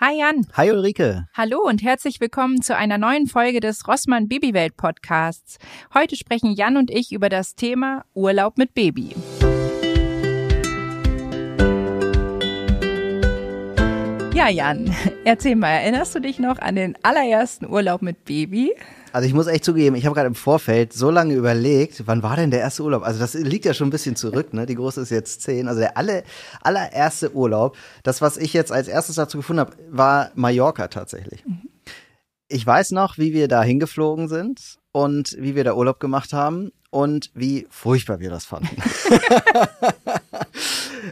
Hi Jan. Hi Ulrike. Hallo und herzlich willkommen zu einer neuen Folge des Rossmann Babywelt Podcasts. Heute sprechen Jan und ich über das Thema Urlaub mit Baby. Ja, Jan, erzähl mal, erinnerst du dich noch an den allerersten Urlaub mit Baby? Also ich muss echt zugeben, ich habe gerade im Vorfeld so lange überlegt, wann war denn der erste Urlaub? Also das liegt ja schon ein bisschen zurück, ne? Die große ist jetzt zehn. Also der alle, allererste Urlaub, das, was ich jetzt als erstes dazu gefunden habe, war Mallorca tatsächlich. Mhm. Ich weiß noch, wie wir da hingeflogen sind und wie wir da Urlaub gemacht haben und wie furchtbar wir das fanden.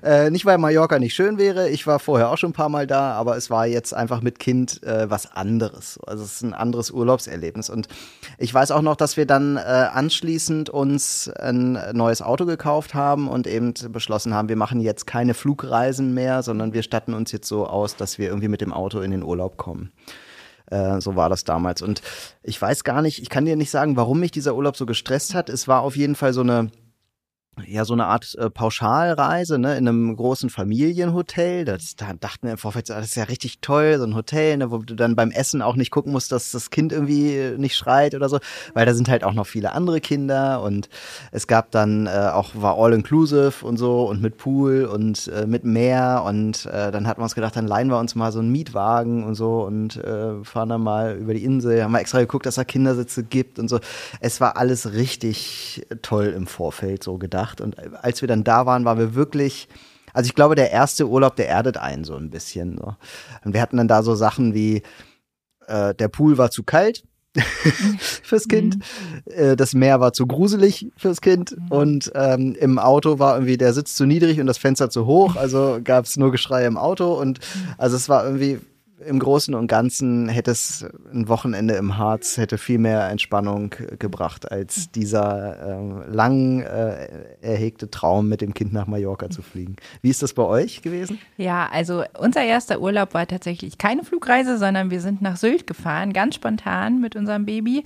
Äh, nicht, weil Mallorca nicht schön wäre. Ich war vorher auch schon ein paar Mal da, aber es war jetzt einfach mit Kind äh, was anderes. Also es ist ein anderes Urlaubserlebnis. Und ich weiß auch noch, dass wir dann äh, anschließend uns ein neues Auto gekauft haben und eben beschlossen haben, wir machen jetzt keine Flugreisen mehr, sondern wir statten uns jetzt so aus, dass wir irgendwie mit dem Auto in den Urlaub kommen äh, so war das damals. Und ich weiß gar nicht, ich kann dir nicht sagen, warum mich dieser Urlaub so gestresst hat. Es war auf jeden Fall so eine ja so eine Art äh, Pauschalreise ne, in einem großen Familienhotel. Das, da dachten wir im Vorfeld, das ist ja richtig toll, so ein Hotel, ne, wo du dann beim Essen auch nicht gucken musst, dass das Kind irgendwie nicht schreit oder so, weil da sind halt auch noch viele andere Kinder und es gab dann äh, auch, war all-inclusive und so und mit Pool und äh, mit Meer und äh, dann hatten wir uns gedacht, dann leihen wir uns mal so einen Mietwagen und so und äh, fahren dann mal über die Insel, haben wir extra geguckt, dass da Kindersitze gibt und so. Es war alles richtig toll im Vorfeld so gedacht gedacht. Und als wir dann da waren, waren wir wirklich, also ich glaube, der erste Urlaub, der erdet einen so ein bisschen. So. Und wir hatten dann da so Sachen wie, äh, der Pool war zu kalt. fürs Kind. Mhm. Äh, das Meer war zu gruselig fürs Kind mhm. und ähm, im Auto war irgendwie der Sitz zu niedrig und das Fenster zu hoch, also gab es nur Geschrei im Auto und mhm. also es war irgendwie im Großen und Ganzen hätte es ein Wochenende im Harz hätte viel mehr Entspannung gebracht, als dieser äh, lang äh, erhegte Traum, mit dem Kind nach Mallorca zu fliegen. Wie ist das bei euch gewesen? Ja, also unser erster Urlaub war tatsächlich keine Flugreise, sondern wir sind nach Sylt gefahren, ganz spontan mit unserem Baby.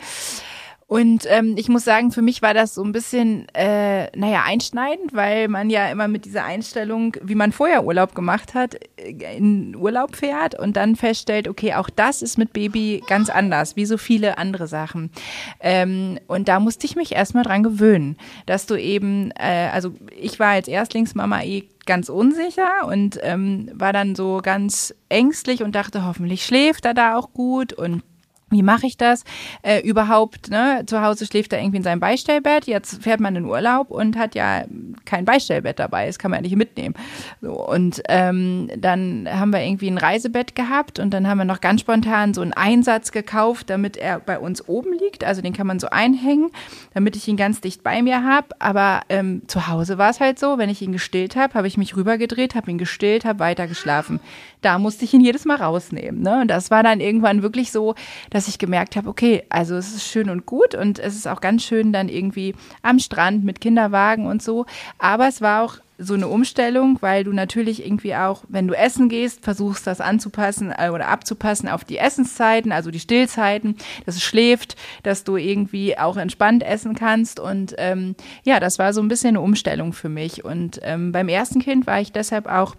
Und ähm, ich muss sagen, für mich war das so ein bisschen, äh, naja, einschneidend, weil man ja immer mit dieser Einstellung, wie man vorher Urlaub gemacht hat, äh, in Urlaub fährt und dann feststellt, okay, auch das ist mit Baby ganz anders, wie so viele andere Sachen. Ähm, und da musste ich mich erstmal dran gewöhnen, dass du eben, äh, also ich war als Erstlingsmama eh ganz unsicher und ähm, war dann so ganz ängstlich und dachte, hoffentlich schläft er da auch gut und wie mache ich das äh, überhaupt? Ne? Zu Hause schläft er irgendwie in seinem Beistellbett. Jetzt fährt man in Urlaub und hat ja kein Beistellbett dabei. Das kann man ja nicht mitnehmen. So, und ähm, dann haben wir irgendwie ein Reisebett gehabt und dann haben wir noch ganz spontan so einen Einsatz gekauft, damit er bei uns oben liegt. Also den kann man so einhängen, damit ich ihn ganz dicht bei mir habe. Aber ähm, zu Hause war es halt so, wenn ich ihn gestillt habe, habe ich mich rübergedreht, habe ihn gestillt, habe weiter geschlafen. Da musste ich ihn jedes Mal rausnehmen. Ne? Und das war dann irgendwann wirklich so, dass ich gemerkt habe, okay, also es ist schön und gut und es ist auch ganz schön dann irgendwie am Strand mit Kinderwagen und so. Aber es war auch so eine Umstellung, weil du natürlich irgendwie auch, wenn du essen gehst, versuchst das anzupassen äh, oder abzupassen auf die Essenszeiten, also die Stillzeiten, dass es schläft, dass du irgendwie auch entspannt essen kannst. Und ähm, ja, das war so ein bisschen eine Umstellung für mich. Und ähm, beim ersten Kind war ich deshalb auch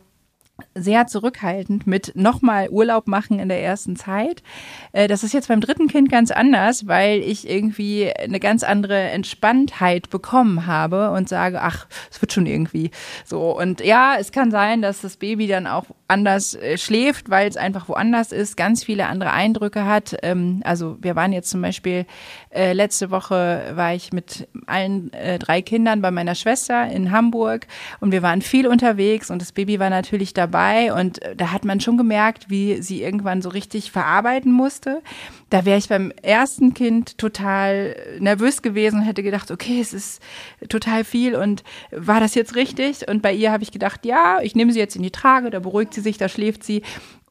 sehr zurückhaltend mit nochmal Urlaub machen in der ersten Zeit. Äh, das ist jetzt beim dritten Kind ganz anders, weil ich irgendwie eine ganz andere Entspanntheit bekommen habe und sage, ach, es wird schon irgendwie so. Und ja, es kann sein, dass das Baby dann auch anders äh, schläft, weil es einfach woanders ist, ganz viele andere Eindrücke hat. Ähm, also wir waren jetzt zum Beispiel äh, letzte Woche war ich mit allen drei Kindern bei meiner Schwester in Hamburg und wir waren viel unterwegs und das Baby war natürlich da dabei und äh, da hat man schon gemerkt, wie sie irgendwann so richtig verarbeiten musste. Da wäre ich beim ersten Kind total nervös gewesen und hätte gedacht, okay, es ist total viel und war das jetzt richtig? Und bei ihr habe ich gedacht, ja, ich nehme sie jetzt in die Trage, da beruhigt sie sich, da schläft sie.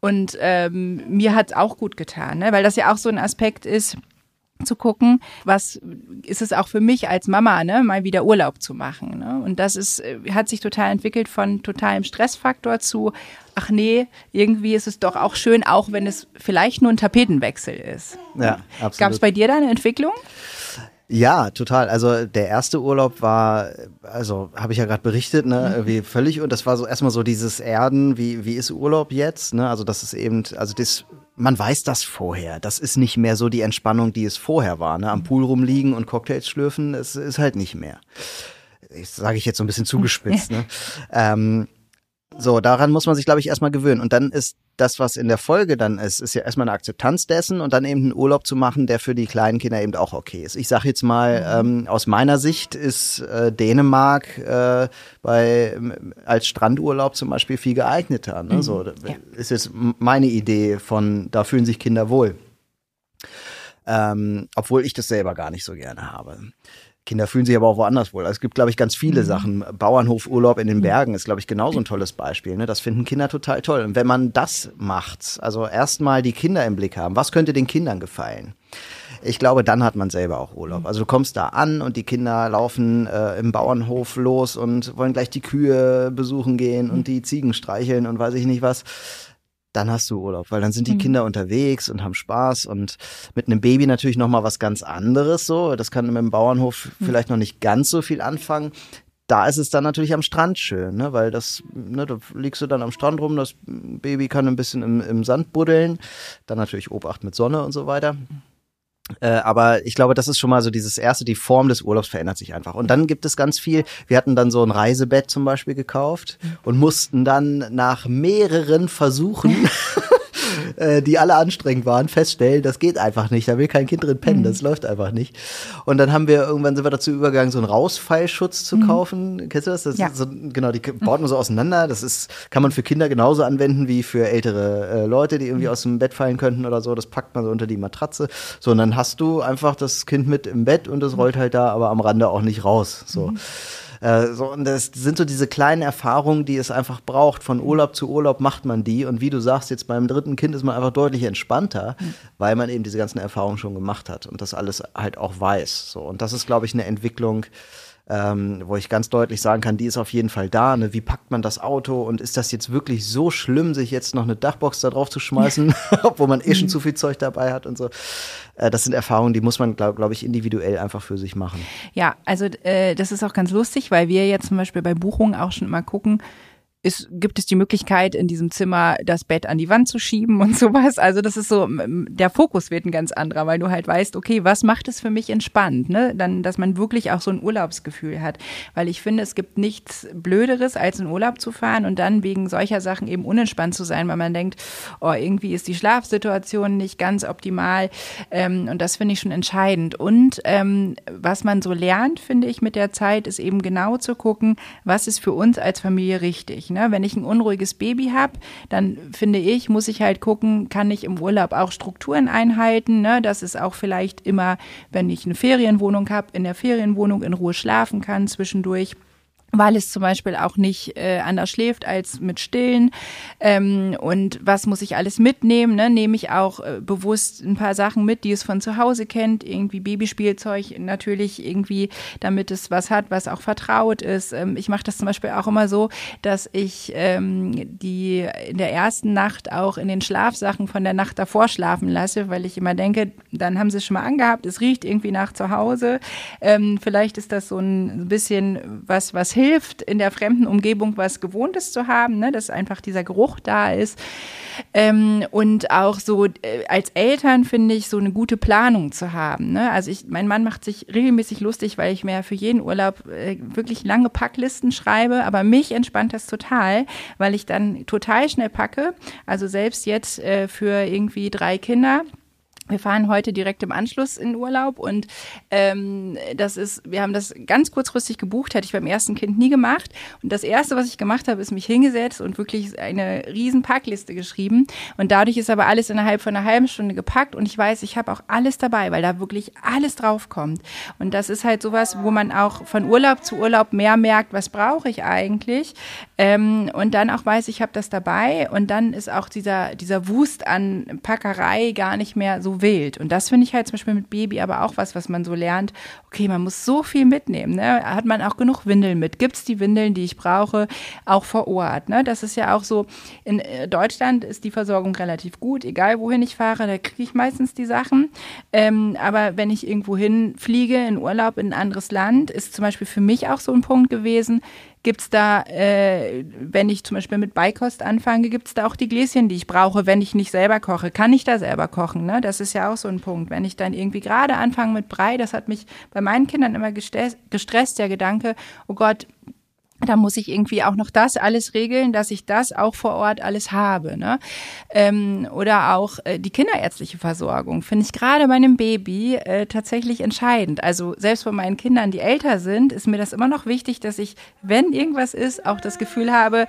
Und ähm, mir hat es auch gut getan, ne? weil das ja auch so ein Aspekt ist, zu gucken, was ist es auch für mich als Mama, ne, mal wieder Urlaub zu machen. Ne? Und das ist, äh, hat sich total entwickelt von totalem Stressfaktor zu, ach nee, irgendwie ist es doch auch schön, auch wenn es vielleicht nur ein Tapetenwechsel ist. Ja, absolut. Gab es bei dir da eine Entwicklung? Ja, total. Also der erste Urlaub war, also habe ich ja gerade berichtet, ne, Mhm. irgendwie völlig und das war so erstmal so dieses Erden, wie wie ist Urlaub jetzt, ne? Also das ist eben, also das man weiß das vorher. Das ist nicht mehr so die Entspannung, die es vorher war, ne? Am Pool rumliegen und Cocktails schlürfen, es ist halt nicht mehr. Ich sage ich jetzt so ein bisschen zugespitzt, ne? Ähm, so, daran muss man sich, glaube ich, erstmal gewöhnen. Und dann ist das, was in der Folge dann ist, ist ja erstmal eine Akzeptanz dessen und dann eben einen Urlaub zu machen, der für die kleinen Kinder eben auch okay ist. Ich sage jetzt mal, ähm, aus meiner Sicht ist äh, Dänemark äh, bei, ähm, als Strandurlaub zum Beispiel viel geeigneter. Ne? So, das Ja. ist jetzt meine Idee von, da fühlen sich Kinder wohl. Ähm, obwohl ich das selber gar nicht so gerne habe. Kinder fühlen sich aber auch woanders wohl. Also es gibt, glaube ich, ganz viele Sachen. Bauernhofurlaub in den Bergen ist, glaube ich, genauso ein tolles Beispiel. Ne? Das finden Kinder total toll. Und wenn man das macht, also erstmal die Kinder im Blick haben, was könnte den Kindern gefallen? Ich glaube, dann hat man selber auch Urlaub. Also du kommst da an und die Kinder laufen äh, im Bauernhof los und wollen gleich die Kühe besuchen gehen und die Ziegen streicheln und weiß ich nicht was dann hast du Urlaub, weil dann sind die Kinder unterwegs und haben Spaß und mit einem Baby natürlich noch mal was ganz anderes so. Das kann mit dem Bauernhof vielleicht noch nicht ganz so viel anfangen. Da ist es dann natürlich am Strand schön, ne? weil das, ne, da liegst du dann am Strand rum, das Baby kann ein bisschen im, im Sand buddeln, dann natürlich Obacht mit Sonne und so weiter. Äh, aber ich glaube, das ist schon mal so dieses erste, die Form des Urlaubs verändert sich einfach. Und dann gibt es ganz viel. Wir hatten dann so ein Reisebett zum Beispiel gekauft und mussten dann nach mehreren Versuchen, äh, die alle anstrengend waren, feststellen, das geht einfach nicht. Da will kein Kind drin pennen, das läuft einfach nicht. Und dann haben wir irgendwann sind wir dazu übergegangen, so einen Rausfallschutz zu kaufen. Kennst du das? das Ja. so, genau, die baut man so auseinander. Das ist, kann man für Kinder genauso anwenden wie für ältere äh, Leute, die irgendwie aus dem Bett fallen könnten oder so. Das packt man so unter die Matratze. So, und dann hast du einfach das Kind mit im Bett und es rollt halt da, aber am Rande auch nicht raus. So. Äh, so, und das sind so diese kleinen Erfahrungen, die es einfach braucht. Von Urlaub zu Urlaub macht man die. Und wie du sagst, jetzt beim dritten Kind ist man einfach deutlich entspannter, weil man eben diese ganzen Erfahrungen schon gemacht hat und das alles halt auch weiß. So, und das ist, glaube ich, eine Entwicklung, ähm, wo ich ganz deutlich sagen kann, die ist auf jeden Fall da. Ne? Wie packt man das Auto und ist das jetzt wirklich so schlimm, sich jetzt noch eine Dachbox da drauf zu schmeißen, obwohl man eh schon zu viel Zeug dabei hat und so. Äh, das sind Erfahrungen, die muss man, glaube glaub ich, individuell einfach für sich machen. Ja, also äh, das ist auch ganz lustig, weil wir jetzt zum Beispiel bei Buchungen auch schon immer gucken, ist, gibt es die Möglichkeit, in diesem Zimmer das Bett an die Wand zu schieben und sowas. Also das ist so, der Fokus wird ein ganz anderer, weil du halt weißt, okay, was macht es für mich entspannt, ne? Dann, dass man wirklich auch so ein Urlaubsgefühl hat. Weil ich finde, es gibt nichts Blöderes, als in Urlaub zu fahren und dann wegen solcher Sachen eben unentspannt zu sein, weil man denkt, oh, irgendwie ist die Schlafsituation nicht ganz optimal. Ähm, und das finde ich schon entscheidend. Und ähm, was man so lernt, finde ich, mit der Zeit, ist eben genau zu gucken, was ist für uns als Familie richtig. Ne? Wenn ich ein unruhiges Baby habe, dann finde ich, muss ich halt gucken, kann ich im Urlaub auch Strukturen einhalten. Ne? Dass es auch vielleicht immer, wenn ich eine Ferienwohnung habe, in der Ferienwohnung in Ruhe schlafen kann zwischendurch weil es zum Beispiel auch nicht äh, anders schläft als mit Stillen. Ähm, und was muss ich alles mitnehmen? Ne? Nehme ich auch äh, bewusst ein paar Sachen mit, die es von zu Hause kennt, irgendwie Babyspielzeug natürlich irgendwie, damit es was hat, was auch vertraut ist. Ähm, ich mache das zum Beispiel auch immer so, dass ich ähm, die in der ersten Nacht auch in den Schlafsachen von der Nacht davor schlafen lasse, weil ich immer denke, dann haben sie es schon mal angehabt, es riecht irgendwie nach zu Hause. Ähm, vielleicht ist das so ein bisschen was, was hilft, in der fremden Umgebung was Gewohntes zu haben, ne? dass einfach dieser Geruch da ist. Ähm, und auch so äh, als Eltern finde ich so eine gute Planung zu haben. Ne? Also ich, mein Mann macht sich regelmäßig lustig, weil ich mir für jeden Urlaub äh, wirklich lange Packlisten schreibe, aber mich entspannt das total, weil ich dann total schnell packe. Also selbst jetzt äh, für irgendwie drei Kinder. Wir fahren heute direkt im Anschluss in Urlaub und ähm, das ist, wir haben das ganz kurzfristig gebucht, hätte ich beim ersten Kind nie gemacht. Und das erste, was ich gemacht habe, ist mich hingesetzt und wirklich eine riesen Packliste geschrieben. Und dadurch ist aber alles innerhalb von einer halben Stunde gepackt und ich weiß, ich habe auch alles dabei, weil da wirklich alles draufkommt. Und das ist halt sowas, wo man auch von Urlaub zu Urlaub mehr merkt, was brauche ich eigentlich. Ähm, und dann auch weiß, ich habe das dabei und dann ist auch dieser, dieser Wust an Packerei gar nicht mehr so so. Und das finde ich halt zum Beispiel mit Baby aber auch was, was man so lernt. Okay, man muss so viel mitnehmen. Ne? Hat man auch genug Windeln mit? Gibt es die Windeln, die ich brauche, auch vor Ort? Ne? Das ist ja auch so, in äh, Deutschland ist die Versorgung relativ gut. Egal wohin ich fahre, da kriege ich meistens die Sachen. Ähm, aber wenn ich irgendwo hinfliege, in Urlaub in ein anderes Land, ist zum Beispiel für mich auch so ein Punkt gewesen, Gibt es da, äh, wenn ich zum Beispiel mit Beikost anfange, gibt es da auch die Gläschen, die ich brauche, wenn ich nicht selber koche? Kann ich da selber kochen? Ne? Das ist ja auch so ein Punkt. Wenn ich dann irgendwie gerade anfange mit Brei, das hat mich bei meinen Kindern immer gestresst, der Gedanke, oh Gott, da muss ich irgendwie auch noch das alles regeln, dass ich das auch vor Ort alles habe. Ne? Ähm, oder auch äh, die kinderärztliche Versorgung finde ich gerade bei einem Baby äh, tatsächlich entscheidend. Also selbst bei meinen Kindern, die älter sind, ist mir das immer noch wichtig, dass ich, wenn irgendwas ist, auch das Gefühl habe,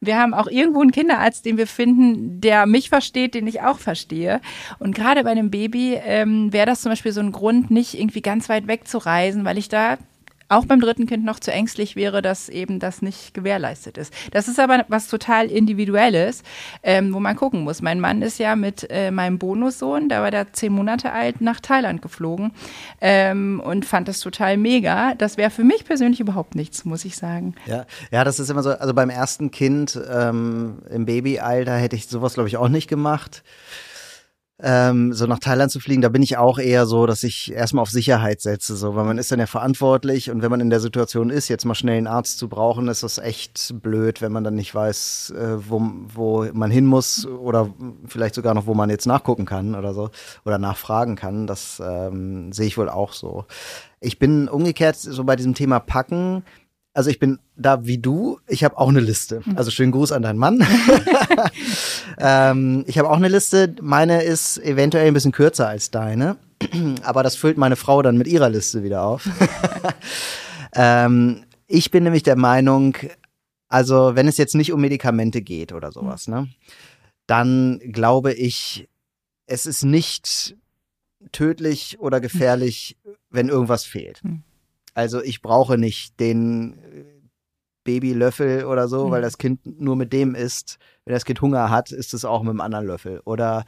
wir haben auch irgendwo einen Kinderarzt, den wir finden, der mich versteht, den ich auch verstehe. Und gerade bei einem Baby ähm, wäre das zum Beispiel so ein Grund, nicht irgendwie ganz weit weg zu reisen, weil ich da auch beim dritten Kind noch zu ängstlich wäre, dass eben das nicht gewährleistet ist. Das ist aber was total Individuelles, ähm, wo man gucken muss. Mein Mann ist ja mit äh, meinem Bonussohn, da war der zehn Monate alt, nach Thailand geflogen ähm, und fand das total mega. Das wäre für mich persönlich überhaupt nichts, muss ich sagen. Ja, ja, das ist immer so. Also beim ersten Kind ähm, im Babyalter hätte ich sowas, glaube ich, auch nicht gemacht ähm, so nach Thailand zu fliegen, da bin ich auch eher so, dass ich erstmal auf Sicherheit setze, so, weil man ist dann ja verantwortlich und wenn man in der Situation ist, jetzt mal schnell einen Arzt zu brauchen, ist das echt blöd, wenn man dann nicht weiß, äh, wo, wo man hin muss oder vielleicht sogar noch, wo man jetzt nachgucken kann oder so oder nachfragen kann. Das ähm, sehe ich wohl auch so. Ich bin umgekehrt so bei diesem Thema Packen also ich bin da wie du. Ich habe auch eine Liste. Hm. Also schönen Gruß an deinen Mann. ähm, ich habe auch eine Liste. Meine ist eventuell ein bisschen kürzer als deine, aber das füllt meine Frau dann mit ihrer Liste wieder auf. ähm, ich bin nämlich der Meinung, also wenn es jetzt nicht um Medikamente geht oder sowas, ne, dann glaube ich, es ist nicht tödlich oder gefährlich, wenn irgendwas fehlt. Also ich brauche nicht den äh, Babylöffel oder so, mhm. weil das Kind nur mit dem isst. Wenn das Kind Hunger hat, ist es auch mit einem anderen Löffel. Oder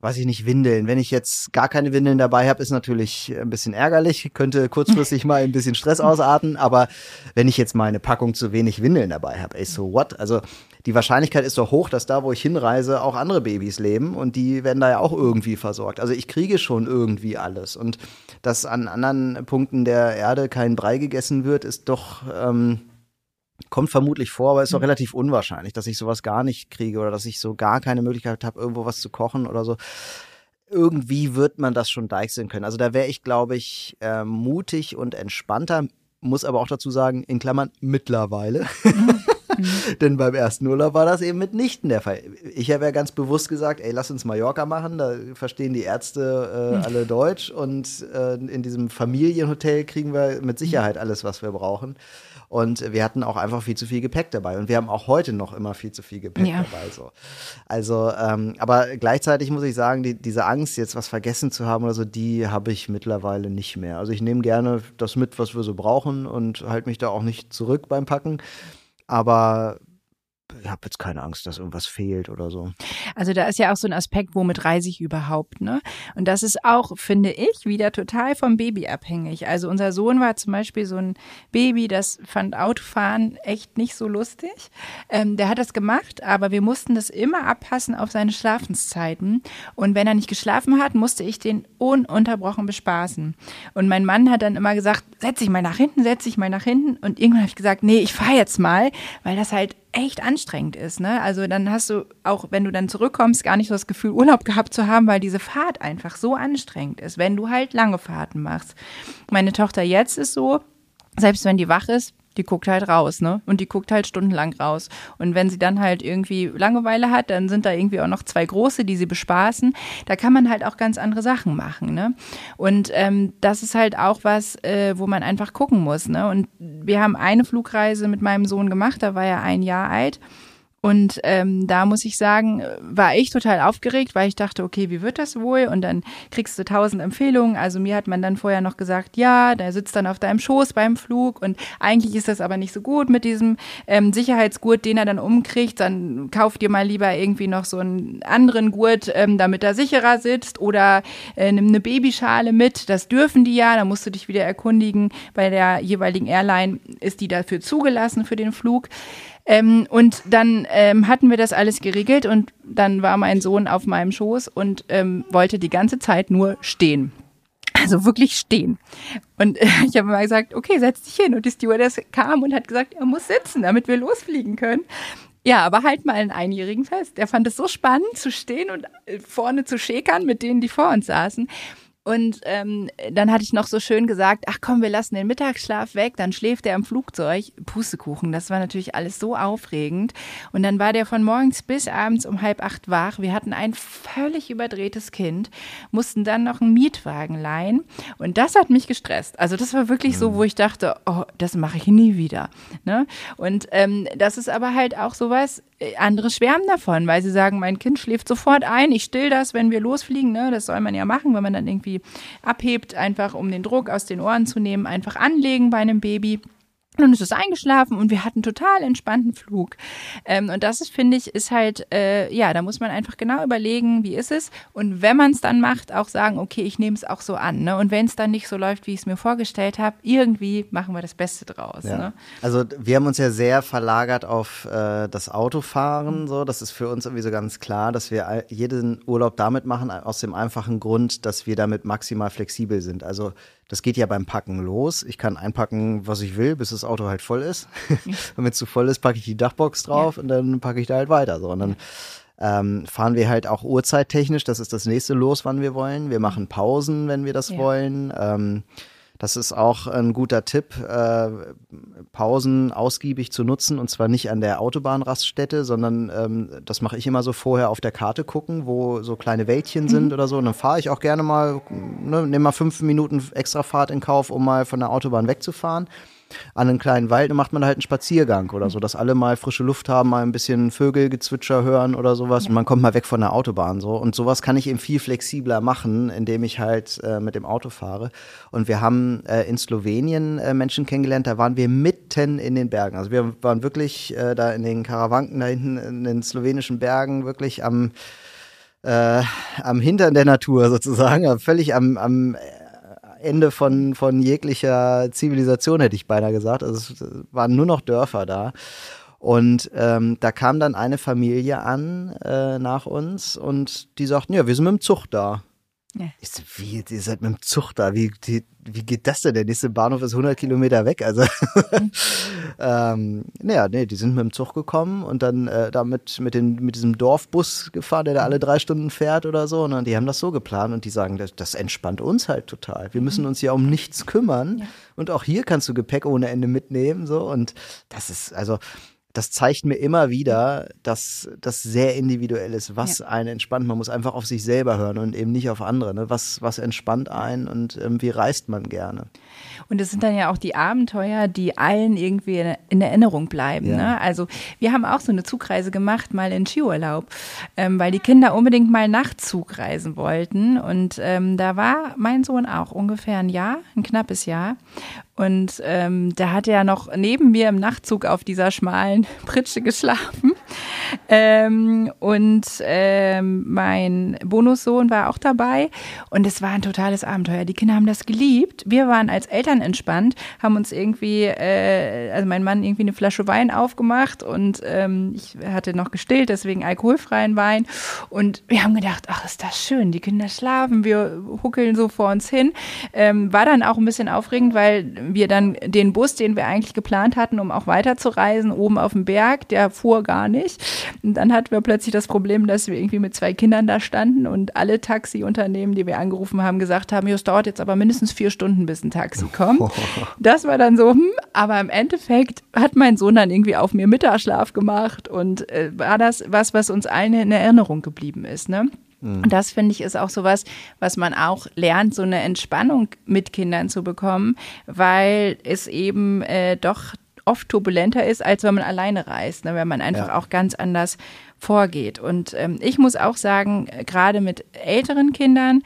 weiß ich nicht, Windeln. Wenn ich jetzt gar keine Windeln dabei habe, ist natürlich ein bisschen ärgerlich, könnte kurzfristig mal ein bisschen Stress ausarten, aber wenn ich jetzt mal eine Packung zu wenig Windeln dabei habe, ey, so what? Also die Wahrscheinlichkeit ist doch hoch, dass da, wo ich hinreise, auch andere Babys leben und die werden da ja auch irgendwie versorgt. Also ich kriege schon irgendwie alles und dass an anderen Punkten der Erde kein Brei gegessen wird, ist doch ähm, Kommt vermutlich vor, aber ist doch mhm. relativ unwahrscheinlich, dass ich sowas gar nicht kriege oder dass ich so gar keine Möglichkeit habe, irgendwo was zu kochen oder so. Irgendwie wird man das schon deichseln können. Also da wäre ich, glaube ich, äh, mutig und entspannter, muss aber auch dazu sagen, in Klammern mittlerweile. Mhm. Denn beim ersten Urlaub war das eben mitnichten der Fall. Ich habe ja ganz bewusst gesagt, ey, lass uns Mallorca machen, da verstehen die Ärzte äh, mhm. alle Deutsch und äh, in diesem Familienhotel kriegen wir mit Sicherheit alles, was wir brauchen. Und wir hatten auch einfach viel zu viel Gepäck dabei. Und wir haben auch heute noch immer viel zu viel Gepäck ja. dabei. So. Also, ähm, aber gleichzeitig muss ich sagen, die, diese Angst, jetzt was vergessen zu haben oder so, die habe ich mittlerweile nicht mehr. Also ich nehme gerne das mit, was wir so brauchen und halte mich da auch nicht zurück beim Packen. Aber habe jetzt keine Angst, dass irgendwas fehlt oder so. Also da ist ja auch so ein Aspekt, womit reise ich überhaupt, ne? Und das ist auch, finde ich, wieder total vom Baby abhängig. Also unser Sohn war zum Beispiel so ein Baby, das fand Autofahren echt nicht so lustig. Ähm, der hat das gemacht, aber wir mussten das immer abpassen auf seine Schlafenszeiten. Und wenn er nicht geschlafen hat, musste ich den ununterbrochen bespaßen. Und mein Mann hat dann immer gesagt, setz dich mal nach hinten, setz dich mal nach hinten. Und irgendwann habe ich gesagt, nee, ich fahre jetzt mal, weil das halt echt anstrengend ist. Ne? Also dann hast du auch, wenn du dann zurückkommst, gar nicht so das Gefühl, Urlaub gehabt zu haben, weil diese Fahrt einfach so anstrengend ist, wenn du halt lange Fahrten machst. Meine Tochter jetzt ist so, selbst wenn die wach ist, die guckt halt raus, ne? Und die guckt halt stundenlang raus. Und wenn sie dann halt irgendwie Langeweile hat, dann sind da irgendwie auch noch zwei große, die sie bespaßen. Da kann man halt auch ganz andere Sachen machen, ne? Und ähm, das ist halt auch was, äh, wo man einfach gucken muss, ne? Und wir haben eine Flugreise mit meinem Sohn gemacht, da war er ein Jahr alt. Und ähm, da muss ich sagen, war ich total aufgeregt, weil ich dachte, okay, wie wird das wohl? Und dann kriegst du tausend Empfehlungen. Also mir hat man dann vorher noch gesagt, ja, der sitzt dann auf deinem Schoß beim Flug und eigentlich ist das aber nicht so gut mit diesem ähm, Sicherheitsgurt, den er dann umkriegt. Dann kauf dir mal lieber irgendwie noch so einen anderen Gurt, ähm, damit er sicherer sitzt oder äh, nimm eine Babyschale mit. Das dürfen die ja. Da musst du dich wieder erkundigen. Bei der jeweiligen Airline ist die dafür zugelassen für den Flug. Ähm, und dann ähm, hatten wir das alles geregelt und dann war mein Sohn auf meinem Schoß und ähm, wollte die ganze Zeit nur stehen. Also wirklich stehen. Und äh, ich habe mal gesagt, okay, setz dich hin. Und die Stewardess kam und hat gesagt, er muss sitzen, damit wir losfliegen können. Ja, aber halt mal einen Einjährigen fest. Er fand es so spannend zu stehen und äh, vorne zu schäkern mit denen, die vor uns saßen. Und ähm, dann hatte ich noch so schön gesagt, ach komm, wir lassen den Mittagsschlaf weg, dann schläft er im Flugzeug. Pustekuchen, das war natürlich alles so aufregend. Und dann war der von morgens bis abends um halb acht wach. Wir hatten ein völlig überdrehtes Kind, mussten dann noch einen Mietwagen leihen. Und das hat mich gestresst. Also das war wirklich so, wo ich dachte, oh, das mache ich nie wieder. Ne? Und ähm, das ist aber halt auch sowas, andere schwärmen davon, weil sie sagen, mein Kind schläft sofort ein, ich still das, wenn wir losfliegen. Ne? Das soll man ja machen, wenn man dann irgendwie abhebt, einfach um den Druck aus den Ohren zu nehmen, einfach anlegen bei einem Baby. Und es ist eingeschlafen und wir hatten total entspannten Flug. Ähm, und das ist, finde ich, ist halt, äh, ja, da muss man einfach genau überlegen, wie ist es. Und wenn man es dann macht, auch sagen, okay, ich nehme es auch so an. Ne? Und wenn es dann nicht so läuft, wie ich es mir vorgestellt habe, irgendwie machen wir das Beste draus. Ja. Ne? Also wir haben uns ja sehr verlagert auf äh, das Autofahren. So, das ist für uns irgendwie so ganz klar, dass wir jeden Urlaub damit machen, aus dem einfachen Grund, dass wir damit maximal flexibel sind. Also das geht ja beim Packen los. Ich kann einpacken, was ich will, bis das Auto halt voll ist. Wenn es zu voll ist, packe ich die Dachbox drauf ja. und dann packe ich da halt weiter. So. Und dann ähm, fahren wir halt auch uhrzeittechnisch. Das ist das nächste Los, wann wir wollen. Wir machen Pausen, wenn wir das ja. wollen. Ähm, das ist auch ein guter Tipp, äh, Pausen ausgiebig zu nutzen und zwar nicht an der Autobahnraststätte, sondern ähm, das mache ich immer so vorher auf der Karte gucken, wo so kleine Wäldchen mhm. sind oder so. Und dann fahre ich auch gerne mal, ne, nehme mal fünf Minuten extra Fahrt in Kauf, um mal von der Autobahn wegzufahren an einen kleinen Wald, dann macht man halt einen Spaziergang oder so, dass alle mal frische Luft haben, mal ein bisschen Vögelgezwitscher hören oder sowas. Und man kommt mal weg von der Autobahn so. Und sowas kann ich eben viel flexibler machen, indem ich halt äh, mit dem Auto fahre. Und wir haben äh, in Slowenien äh, Menschen kennengelernt, da waren wir mitten in den Bergen, also wir waren wirklich äh, da in den Karawanken da hinten in den slowenischen Bergen wirklich am äh, am Hintern der Natur sozusagen, völlig am, am Ende von, von jeglicher Zivilisation, hätte ich beinahe gesagt. Also es waren nur noch Dörfer da. Und ähm, da kam dann eine Familie an äh, nach uns und die sagten, ja, wir sind mit dem Zug da. Ja. Ich so, wie, ihr seid mit dem Zug da? Wie, wie geht das denn? Der nächste Bahnhof ist 100 Kilometer weg. Also, mhm. ähm, naja, nee, die sind mit dem Zug gekommen und dann äh, damit mit, den, mit diesem Dorfbus gefahren, der da alle drei Stunden fährt oder so. Und die haben das so geplant und die sagen, das, das entspannt uns halt total. Wir müssen mhm. uns ja um nichts kümmern. Ja. Und auch hier kannst du Gepäck ohne Ende mitnehmen. So. Und das ist, also, das zeigt mir immer wieder, dass das sehr individuell ist, was ja. einen entspannt. Man muss einfach auf sich selber hören und eben nicht auf andere. Ne? Was, was entspannt einen und ähm, wie reist man gerne? Und es sind dann ja auch die Abenteuer, die allen irgendwie in Erinnerung bleiben. Ja. Ne? Also wir haben auch so eine Zugreise gemacht, mal in Skiurlaub, ähm, weil die Kinder unbedingt mal Nachtzug reisen wollten. Und ähm, da war mein Sohn auch ungefähr ein Jahr, ein knappes Jahr. Und ähm, da hat er noch neben mir im Nachtzug auf dieser schmalen Pritsche geschlafen. Ähm, und ähm, mein Bonussohn war auch dabei. Und es war ein totales Abenteuer. Die Kinder haben das geliebt. Wir waren als Eltern entspannt, haben uns irgendwie, äh, also mein Mann irgendwie eine Flasche Wein aufgemacht und ähm, ich hatte noch gestillt, deswegen alkoholfreien Wein. Und wir haben gedacht, ach, ist das schön. Die Kinder schlafen, wir huckeln so vor uns hin. Ähm, war dann auch ein bisschen aufregend, weil wir dann den Bus, den wir eigentlich geplant hatten, um auch weiterzureisen, oben auf dem Berg, der fuhr gar nicht. Und dann hatten wir plötzlich das Problem, dass wir irgendwie mit zwei Kindern da standen und alle Taxiunternehmen, die wir angerufen haben, gesagt haben, es dauert jetzt aber mindestens vier Stunden, bis ein Taxi kommt. Das war dann so, hm, aber im Endeffekt hat mein Sohn dann irgendwie auf mir Mittagsschlaf gemacht und äh, war das was, was uns allen in Erinnerung geblieben ist, ne? Mhm. Und das finde ich ist auch sowas, was man auch lernt, so eine Entspannung mit Kindern zu bekommen, weil es eben äh, doch oft turbulenter ist, als wenn man alleine reist, ne? wenn man einfach ja. auch ganz anders vorgeht. Und ähm, ich muss auch sagen, gerade mit älteren Kindern,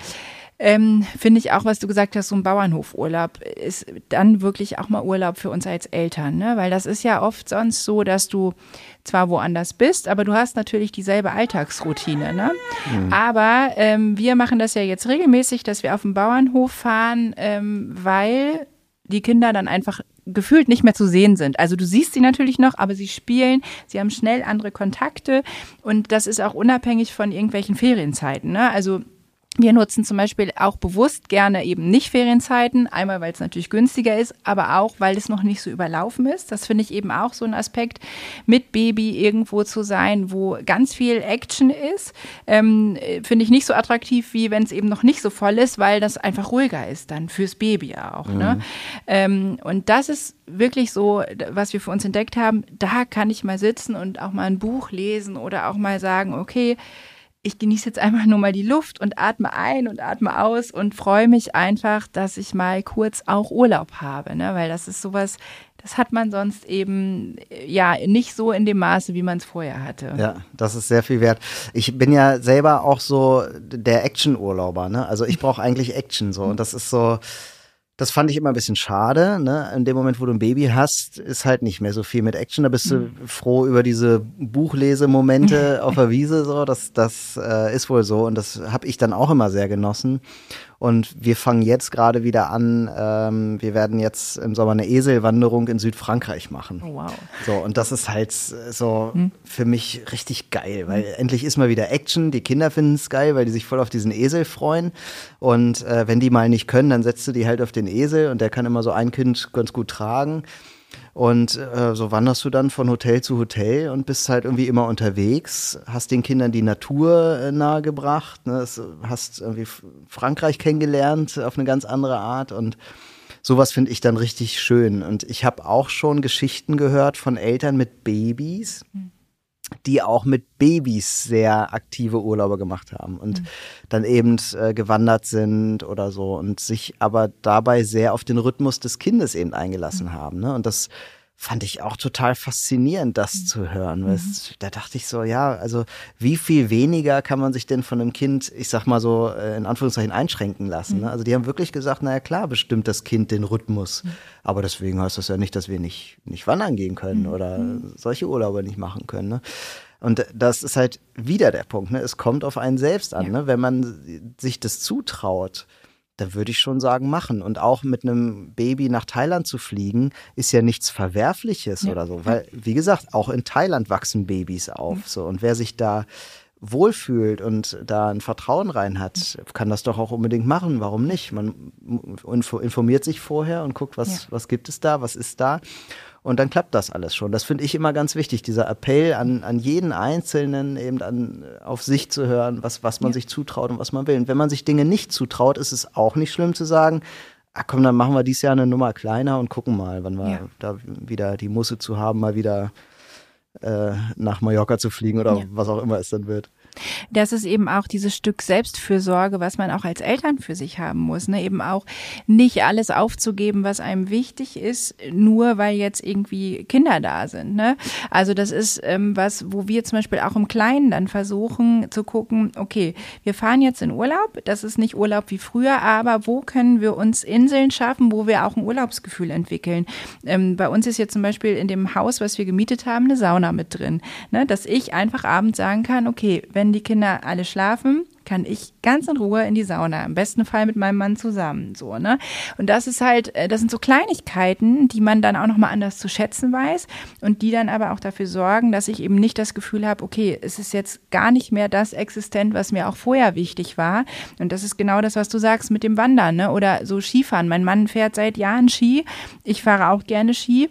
ähm, finde ich auch, was du gesagt hast, so ein Bauernhofurlaub ist dann wirklich auch mal Urlaub für uns als Eltern, ne? Weil das ist ja oft sonst so, dass du zwar woanders bist, aber du hast natürlich dieselbe Alltagsroutine, ne? Mhm. Aber ähm, wir machen das ja jetzt regelmäßig, dass wir auf den Bauernhof fahren, ähm, weil die Kinder dann einfach gefühlt nicht mehr zu sehen sind. Also du siehst sie natürlich noch, aber sie spielen, sie haben schnell andere Kontakte und das ist auch unabhängig von irgendwelchen Ferienzeiten. Ne? Also wir nutzen zum Beispiel auch bewusst gerne eben nicht Ferienzeiten, einmal weil es natürlich günstiger ist, aber auch weil es noch nicht so überlaufen ist. Das finde ich eben auch so ein Aspekt, mit Baby irgendwo zu sein, wo ganz viel Action ist. Ähm, finde ich nicht so attraktiv, wie wenn es eben noch nicht so voll ist, weil das einfach ruhiger ist dann fürs Baby auch. Ne? Mhm. Ne? Ähm, und das ist wirklich so, was wir für uns entdeckt haben. Da kann ich mal sitzen und auch mal ein Buch lesen oder auch mal sagen, okay, ich genieße jetzt einfach nur mal die Luft und atme ein und atme aus und freue mich einfach, dass ich mal kurz auch Urlaub habe, ne? weil das ist sowas, das hat man sonst eben ja nicht so in dem Maße, wie man es vorher hatte. Ja, das ist sehr viel wert. Ich bin ja selber auch so der Action-Urlauber, ne? Also ich brauche eigentlich Action so und das ist so das fand ich immer ein bisschen schade. Ne? In dem Moment, wo du ein Baby hast, ist halt nicht mehr so viel mit Action. Da bist du mhm. froh über diese Buchlesemomente auf der Wiese. So, das, das äh, ist wohl so und das habe ich dann auch immer sehr genossen. Und wir fangen jetzt gerade wieder an. Ähm, wir werden jetzt im Sommer eine Eselwanderung in Südfrankreich machen. Oh, wow. So, und das ist halt so hm. für mich richtig geil, weil hm. endlich ist mal wieder Action. Die Kinder finden es geil, weil die sich voll auf diesen Esel freuen. Und äh, wenn die mal nicht können, dann setzt du die halt auf den Esel und der kann immer so ein Kind ganz gut tragen. Und äh, so wanderst du dann von Hotel zu Hotel und bist halt irgendwie immer unterwegs, hast den Kindern die Natur äh, nahegebracht, ne? hast irgendwie Frankreich kennengelernt auf eine ganz andere Art und sowas finde ich dann richtig schön. Und ich habe auch schon Geschichten gehört von Eltern mit Babys. Mhm die auch mit Babys sehr aktive Urlaube gemacht haben und mhm. dann eben äh, gewandert sind oder so und sich aber dabei sehr auf den Rhythmus des Kindes eben eingelassen mhm. haben. Ne? Und das fand ich auch total faszinierend, das mhm. zu hören. Mhm. Da dachte ich so, ja, also wie viel weniger kann man sich denn von einem Kind, ich sag mal so, äh, in Anführungszeichen einschränken lassen? Ne? Mhm. Also die haben wirklich gesagt, naja klar, bestimmt das Kind den Rhythmus. Mhm. Aber deswegen heißt das ja nicht, dass wir nicht, nicht wandern gehen können mhm. oder solche Urlaube nicht machen können. Ne? Und das ist halt wieder der Punkt. Ne? Es kommt auf einen selbst an. Ja. Ne? Wenn man sich das zutraut, da würde ich schon sagen, machen. Und auch mit einem Baby nach Thailand zu fliegen, ist ja nichts Verwerfliches ja. oder so. Weil, wie gesagt, auch in Thailand wachsen Babys auf. Mhm. So. Und wer sich da wohlfühlt und da ein Vertrauen rein hat, kann das doch auch unbedingt machen. Warum nicht? Man informiert sich vorher und guckt, was, ja. was gibt es da, was ist da. Und dann klappt das alles schon. Das finde ich immer ganz wichtig, dieser Appell an, an jeden Einzelnen, eben an, auf sich zu hören, was, was man ja. sich zutraut und was man will. Und wenn man sich Dinge nicht zutraut, ist es auch nicht schlimm zu sagen, ah komm, dann machen wir dieses Jahr eine Nummer kleiner und gucken mal, wann wir ja. da wieder die Musse zu haben, mal wieder äh, nach Mallorca zu fliegen oder ja. was auch immer es dann wird. Das ist eben auch dieses Stück Selbstfürsorge, was man auch als Eltern für sich haben muss. Ne? Eben auch nicht alles aufzugeben, was einem wichtig ist, nur weil jetzt irgendwie Kinder da sind. Ne? Also das ist ähm, was, wo wir zum Beispiel auch im Kleinen dann versuchen zu gucken, okay, wir fahren jetzt in Urlaub, das ist nicht Urlaub wie früher, aber wo können wir uns Inseln schaffen, wo wir auch ein Urlaubsgefühl entwickeln? Ähm, bei uns ist jetzt zum Beispiel in dem Haus, was wir gemietet haben, eine Sauna mit drin. Ne? Dass ich einfach abends sagen kann, okay, wenn wenn die Kinder alle schlafen, kann ich ganz in Ruhe in die Sauna, im besten Fall mit meinem Mann zusammen, so, ne? Und das ist halt, äh, das sind so Kleinigkeiten, die man dann auch nochmal anders zu schätzen weiß und die dann aber auch dafür sorgen, dass ich eben nicht das Gefühl habe, okay, es ist jetzt gar nicht mehr das existent, was mir auch vorher wichtig war. Und das ist genau das, was du sagst mit dem Wandern, ne? Oder so Skifahren. Mein Mann fährt seit Jahren Ski. Ich fahre auch gerne Ski.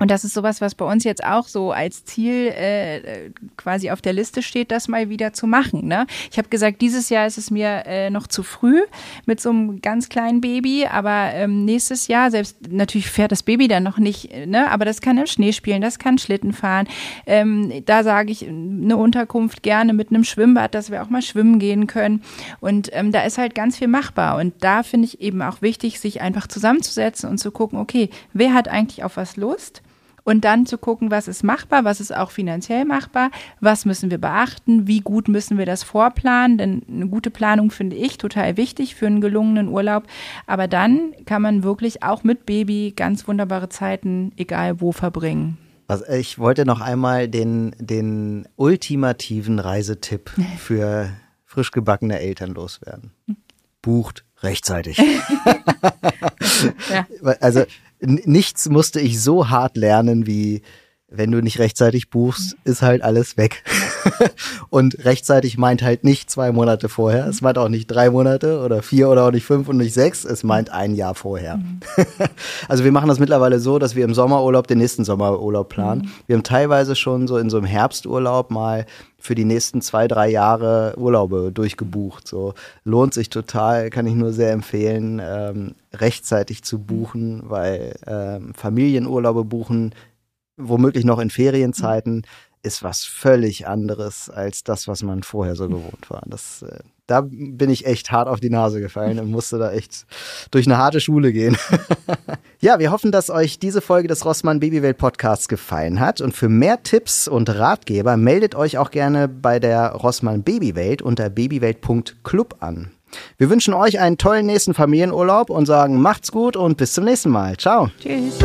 Und das ist sowas, was bei uns jetzt auch so als Ziel äh, quasi auf der Liste steht, das mal wieder zu machen. Ne? Ich habe gesagt, dieses Jahr ist es mir äh, noch zu früh mit so einem ganz kleinen Baby, aber ähm, nächstes Jahr, selbst natürlich fährt das Baby dann noch nicht, ne? aber das kann im Schnee spielen, das kann Schlitten fahren. Ähm, da sage ich eine Unterkunft gerne mit einem Schwimmbad, dass wir auch mal schwimmen gehen können. Und ähm, da ist halt ganz viel machbar. Und da finde ich eben auch wichtig, sich einfach zusammenzusetzen und zu gucken, okay, wer hat eigentlich auf was Lust? Und dann zu gucken, was ist machbar, was ist auch finanziell machbar, was müssen wir beachten, wie gut müssen wir das vorplanen, denn eine gute Planung finde ich total wichtig für einen gelungenen Urlaub. Aber dann kann man wirklich auch mit Baby ganz wunderbare Zeiten, egal wo, verbringen. Also ich wollte noch einmal den, den ultimativen Reisetipp für frisch gebackene Eltern loswerden. Bucht rechtzeitig. ja. Also nichts musste ich so hart lernen wie wenn du nicht rechtzeitig buchst, ist halt alles weg. und rechtzeitig meint halt nicht zwei Monate vorher. Es meint auch nicht drei Monate oder vier oder auch nicht fünf und nicht sechs. Es meint ein Jahr vorher. Mhm. also wir machen das mittlerweile so, dass wir im Sommerurlaub den nächsten Sommerurlaub planen. Mhm. Wir haben teilweise schon so in so einem Herbsturlaub mal für die nächsten zwei, drei Jahre Urlaube durchgebucht. So lohnt sich total, kann ich nur sehr empfehlen, ähm, rechtzeitig zu buchen, weil ähm, Familienurlaube buchen womöglich noch in Ferienzeiten, ist was völlig anderes als das, was man vorher so gewohnt war. Das, äh, da bin ich echt hart auf die Nase gefallen und musste da echt durch eine harte Schule gehen. ja, wir hoffen, dass euch diese Folge des Rossmann Babywelt Podcasts gefallen hat. Und für mehr Tipps und Ratgeber meldet euch auch gerne bei der Rossmann Babywelt unter babywelt.club an. Wir wünschen euch einen tollen nächsten Familienurlaub und sagen macht's gut und bis zum nächsten Mal. Ciao. Tschüss.